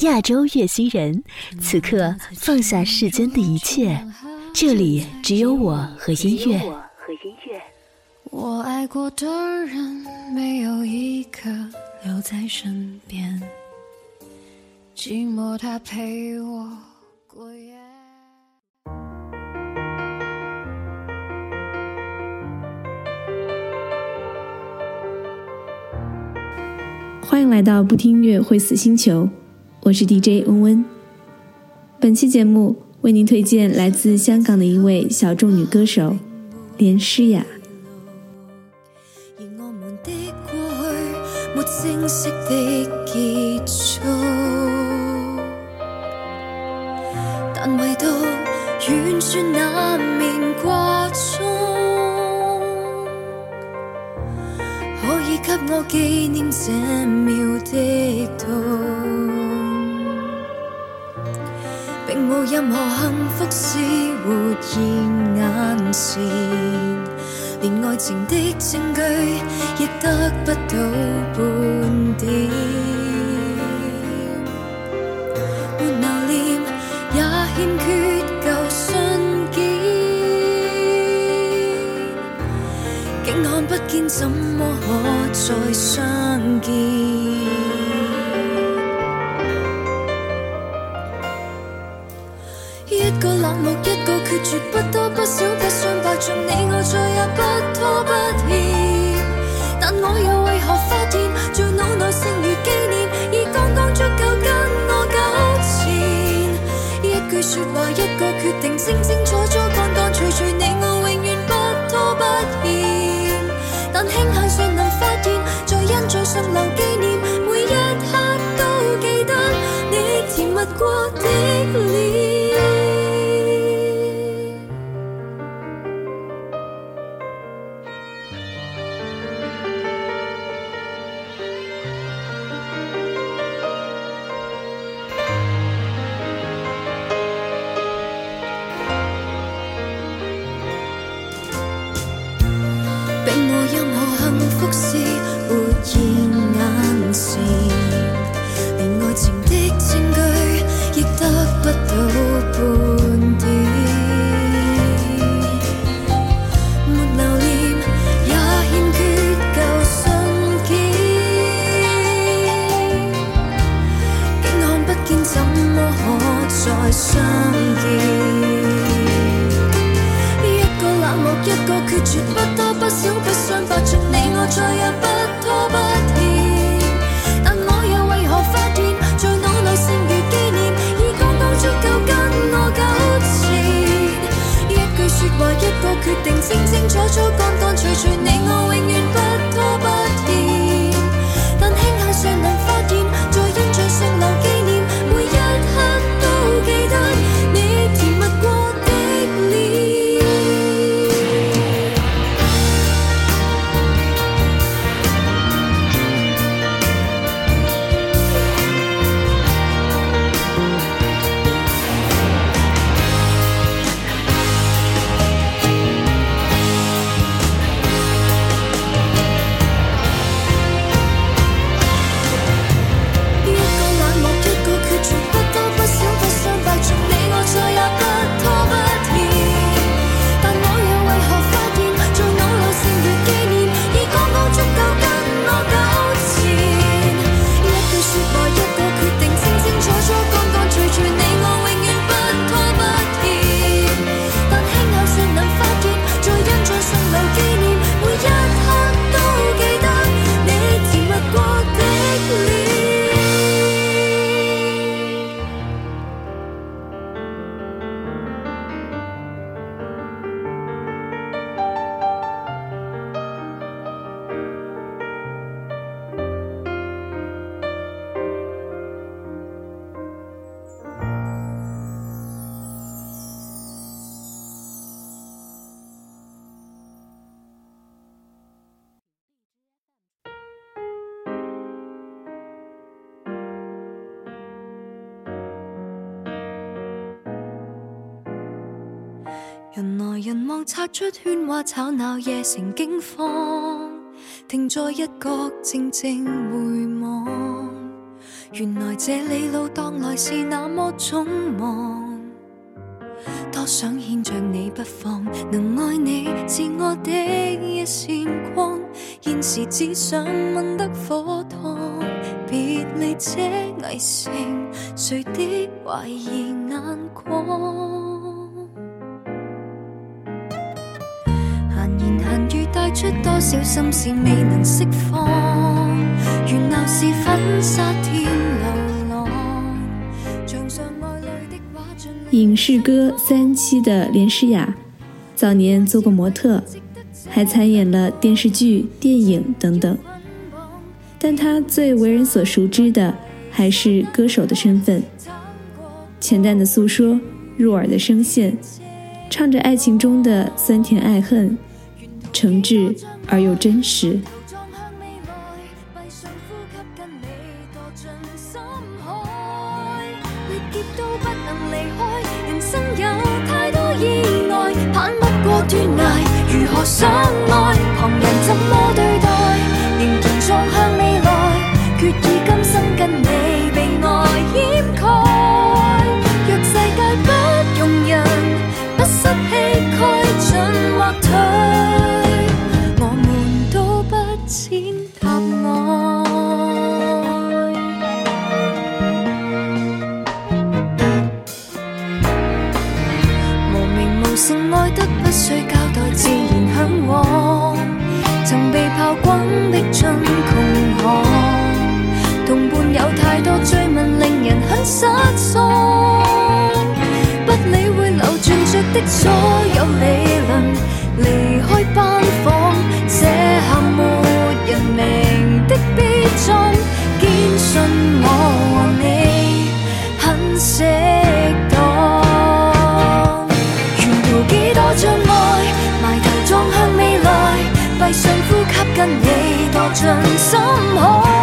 亚洲月西人，此刻放下世间的一切，这里只有我和音乐。我爱过的人没有一个留在身边，寂寞它陪我过夜。欢迎来到不听音乐会死星球。我是 DJ 温温，本期节目为您推荐来自香港的一位小众女歌手连诗雅。但唯独完全难眠挂钟，可以给我纪念这秒的痛。无任何幸福是活现眼前，连爱情的证据亦得不到半点。没留念，也欠缺旧信件，竟看不见，怎么可再相见？绝，不多不少，不相伯仲，你我再也不拖不欠。但我又为何发现，在脑内剩余纪念，已刚刚足够跟我纠缠。一句说话，一个决定，清清楚楚，干干脆脆，你我永远不拖不欠。但庆幸尚能发现，在印在上留纪念，每一刻都记得你甜蜜过不见怎么可再相见一个冷漠一个决绝不多不少不相伯仲你我再也不拖不欠但我又为何发现。在脑内剩余纪念已刚刚足够跟我纠缠一句说话一个决定清清楚楚干干脆脆你我永远不拖不欠。但庆幸尚能人来人往，擦出喧哗吵闹，夜城惊慌，停在一角静静回望。原来这里路当来是那么匆忙。多想牵着你不放，能爱你是我的一线光。现时只想问得火烫，别离这危城，谁的怀疑眼光？带出多少心事未能释放，原来是粉沙添流浪。墙上爱侣的画尽。影视歌三栖的连诗雅，早年做过模特，还参演了电视剧、电影等等。但她最为人所熟知的还是歌手的身份。浅淡的诉说，入耳的声线，唱着爱情中的酸甜爱恨，诚挚而又真实。断崖如何相爱？旁人怎么对待？仍然撞向未来，决意今生跟失踪，不理会流传着的所有理论。离开班房，这下没人明的悲中。坚信我和你很适当。沿途几多障碍，埋头撞向未来，闭上呼吸跟你堕进深海。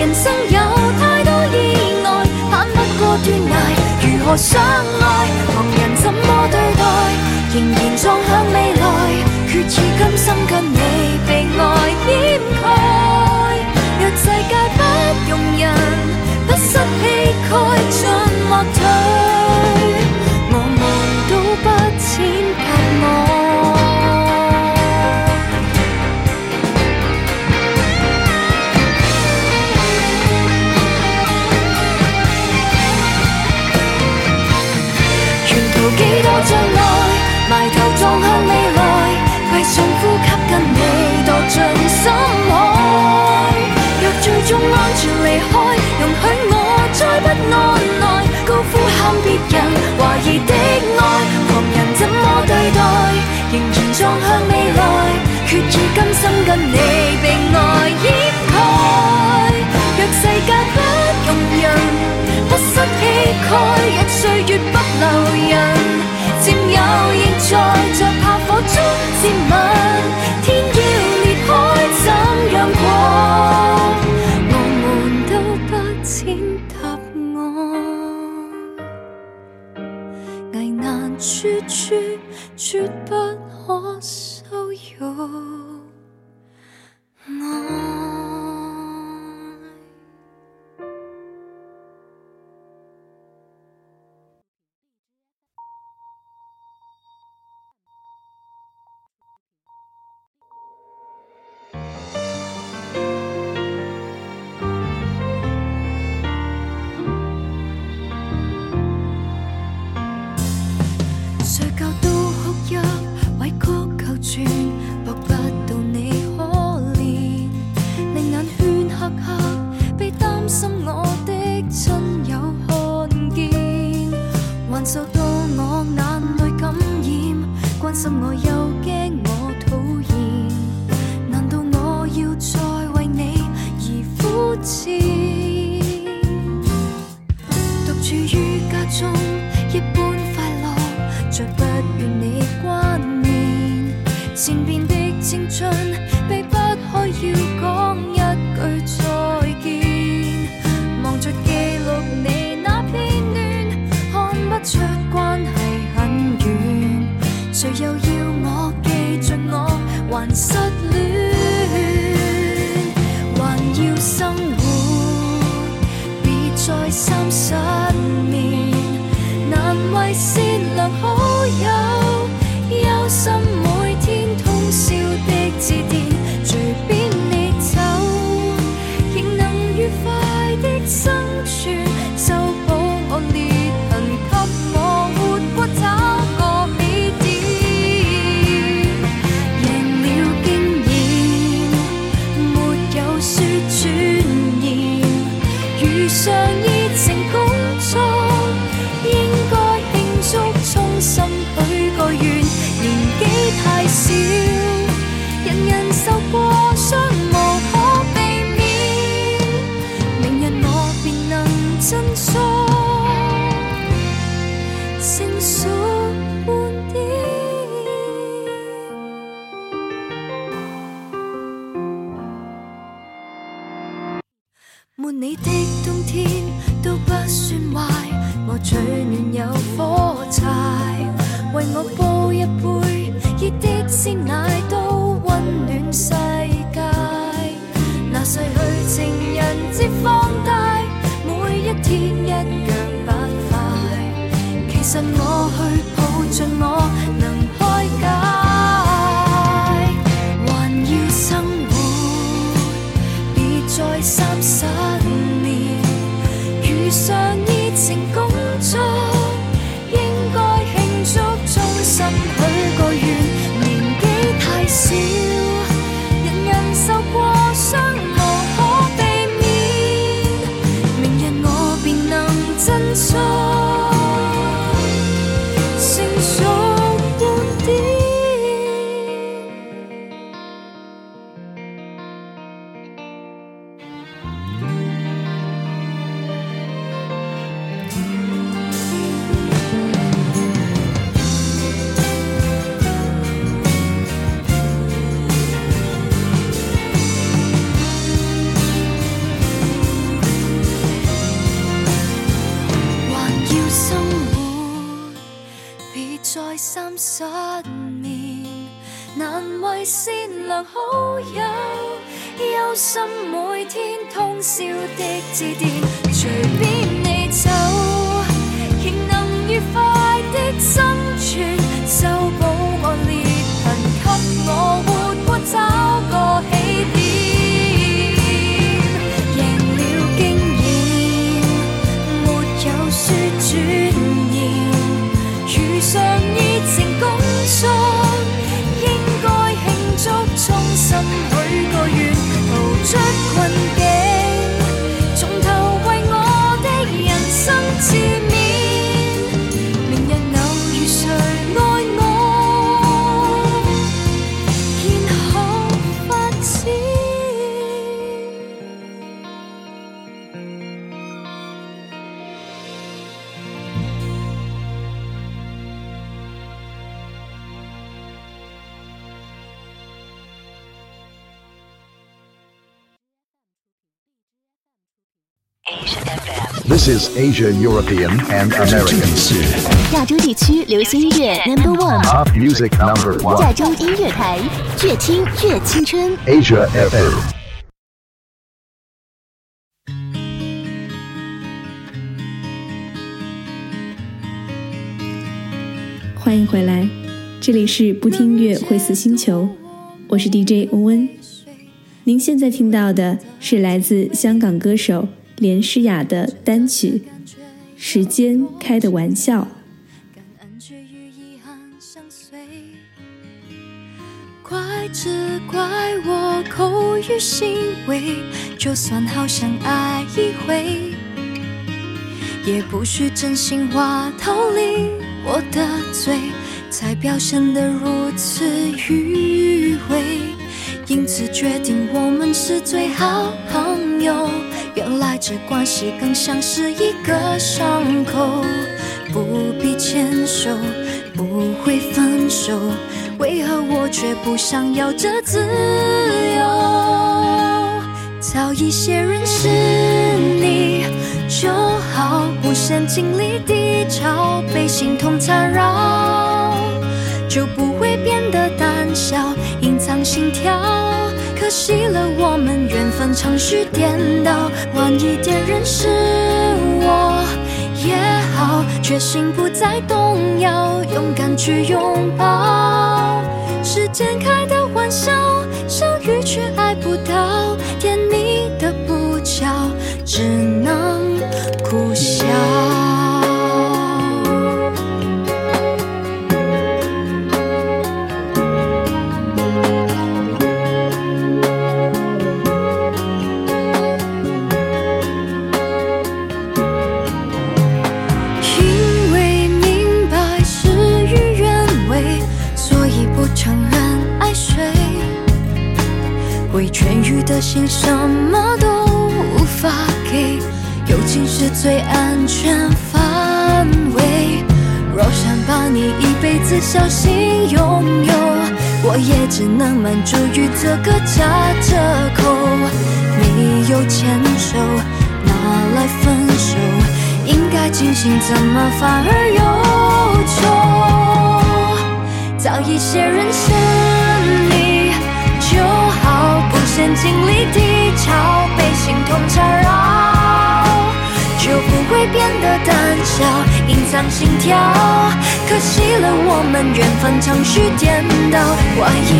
人生有太多意外，攀不过断崖，如何相爱？旁人怎么对待？仍然撞向未来，决意今生跟你被爱。掩盖。若世界不容人，不失气概，像莫跟你被爱掩盖。若世界不容人，不失气概，若岁月不留人。占有仍在，着炮火中接吻，天要裂开怎样过？我们都不浅踏爱，危难处处绝不可羞辱。能振难为善良好友，忧心每天通宵的致电，随便你走，仍能愉快的生存，修补我裂痕，给我活过找个 This is Asia European and 这 American. 亚洲地区流行音乐 Number One，Pop music number 亚 one. 洲音乐台，越听越青春。Asia FM. 欢迎回来，这里是不听音乐会死星球，我是 DJ 温温。您现在听到的是来自香港歌手连诗雅的单曲《时间开的玩笑》。感恩却与遗憾相随。怪只怪我口欲心为，就算好想爱一回，也不需真心话逃离我的嘴，才表现得如此迂回。因此决定我们是最好朋友。原来这关系更像是一个伤口，不必牵手，不会分手，为何我却不想要这自由？早一些认识你就好，不限经历低潮，被心痛缠绕。就不会变得胆小，隐藏心跳。可惜了我们缘分长续颠倒，晚一点认识我也好，决心不再动摇，勇敢去拥抱。时间开的玩笑，心什么都无法给，友情是最安全范围。若想把你一辈子小心拥有，我也只能满足于这个假折扣。没有牵手，哪来分手？应该庆幸，怎么反而忧愁？早一些认识你好，不先经历低潮，被心痛缠绕，就不会变得胆小，隐藏心跳。可惜了我们缘分程序颠倒，怀疑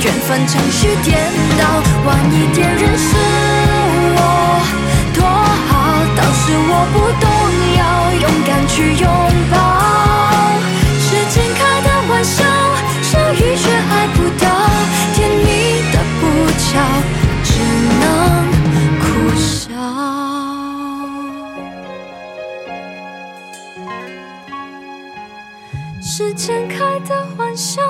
缘分程序颠倒，晚一点认识我多好，当时我不动摇，勇敢去拥抱。时间开的玩笑，相遇却爱不到，甜蜜的不巧，只能苦笑。时间开的玩笑，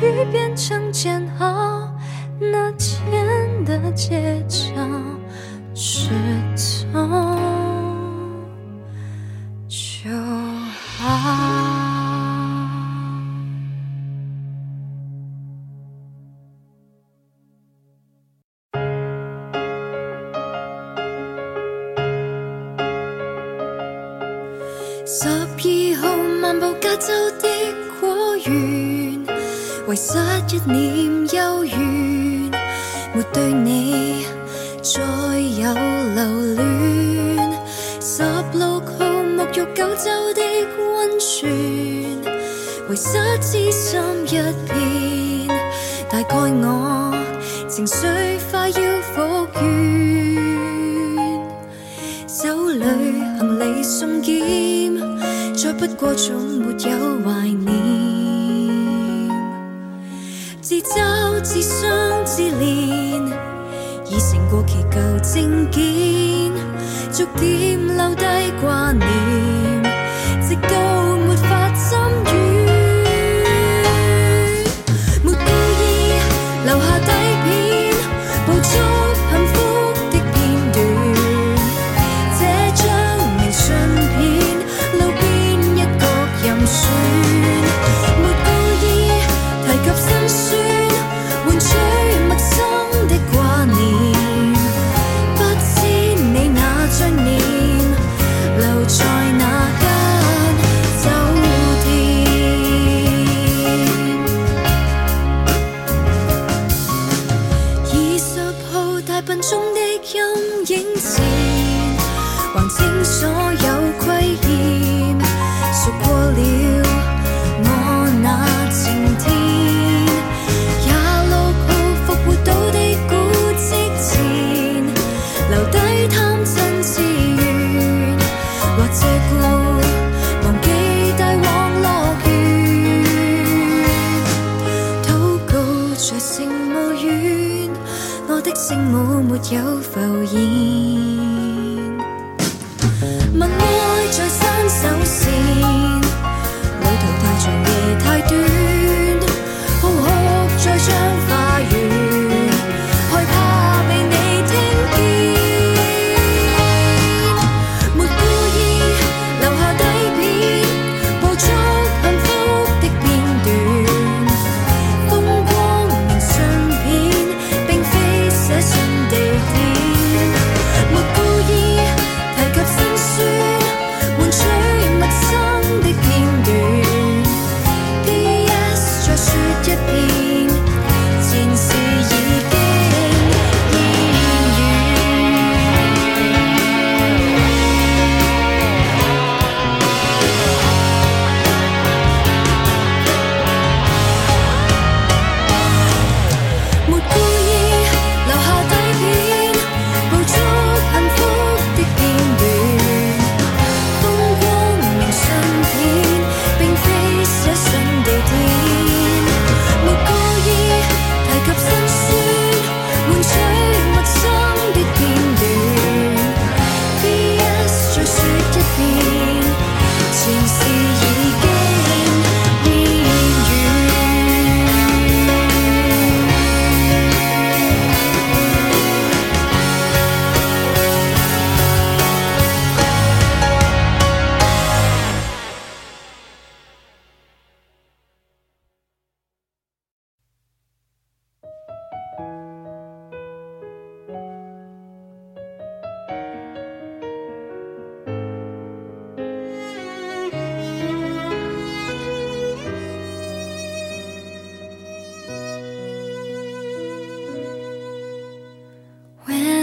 相遇变成煎熬，那天的街角是痛就好。十二號漫步加州的，失一念幽怨，没对你再有留恋。十六号沐浴九州的温泉，遗失知心一片，大概我情绪快要复原。手里行李送检，再不過總沒有怀念。就自相自怜，已成过期旧证件，逐点。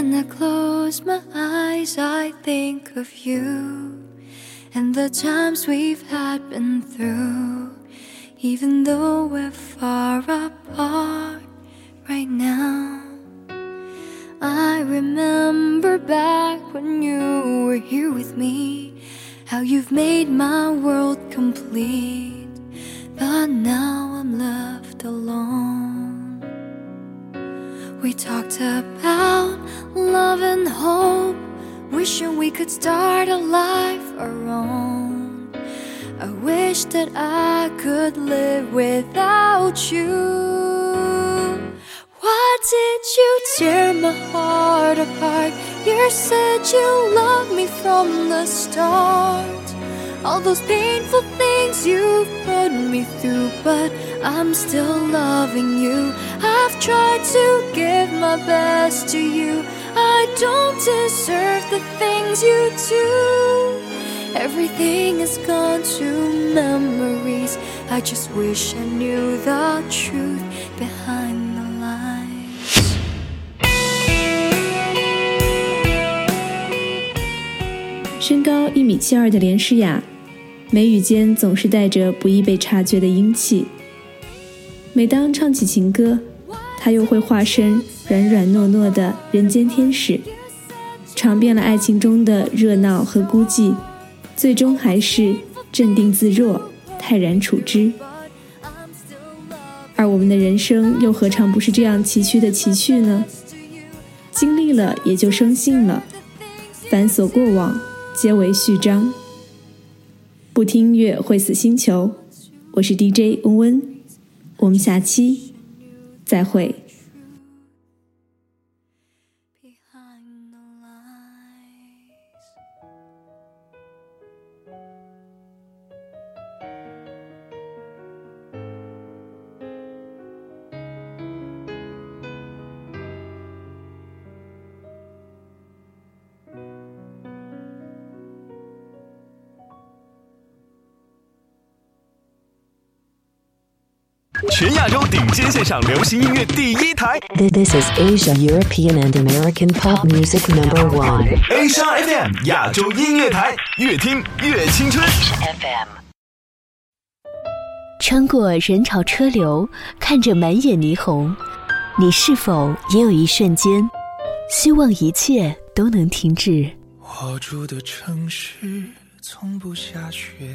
When I close my eyes, I think of you and the times we've had been through. Even though we're far apart right now, I remember back when you were here with me, how you've made my world complete. But now I'm left alone. We talked about love and hope, wishing we could start a life our own. I wish that I could live without you. Why did you tear my heart apart? You said you loved me from the start. All those painful things you've put me through, but I'm still loving you. I've tried to give my best to you. I don't deserve the things you do. Everything is gone to memories. I just wish I knew the truth 身高一米七二的连诗雅，眉宇间总是带着不易被察觉的英气。每当唱起情歌，她又会化身软软糯糯的人间天使，尝遍了爱情中的热闹和孤寂，最终还是镇定自若、泰然处之。而我们的人生又何尝不是这样崎岖的崎岖呢？经历了也就生性了，繁琐过往皆为序章。不听音乐会死星球，我是 DJ 温温，我们下期再会。全亚洲顶尖线上流行音乐第一台 This is Asia, European, and American pop music number one. ”Asia FM 亚洲音乐台，越听越青春。FM 穿过人潮车流，看着满眼霓虹，你是否也有一瞬间，希望一切都能停止？我住的城市从不下雪。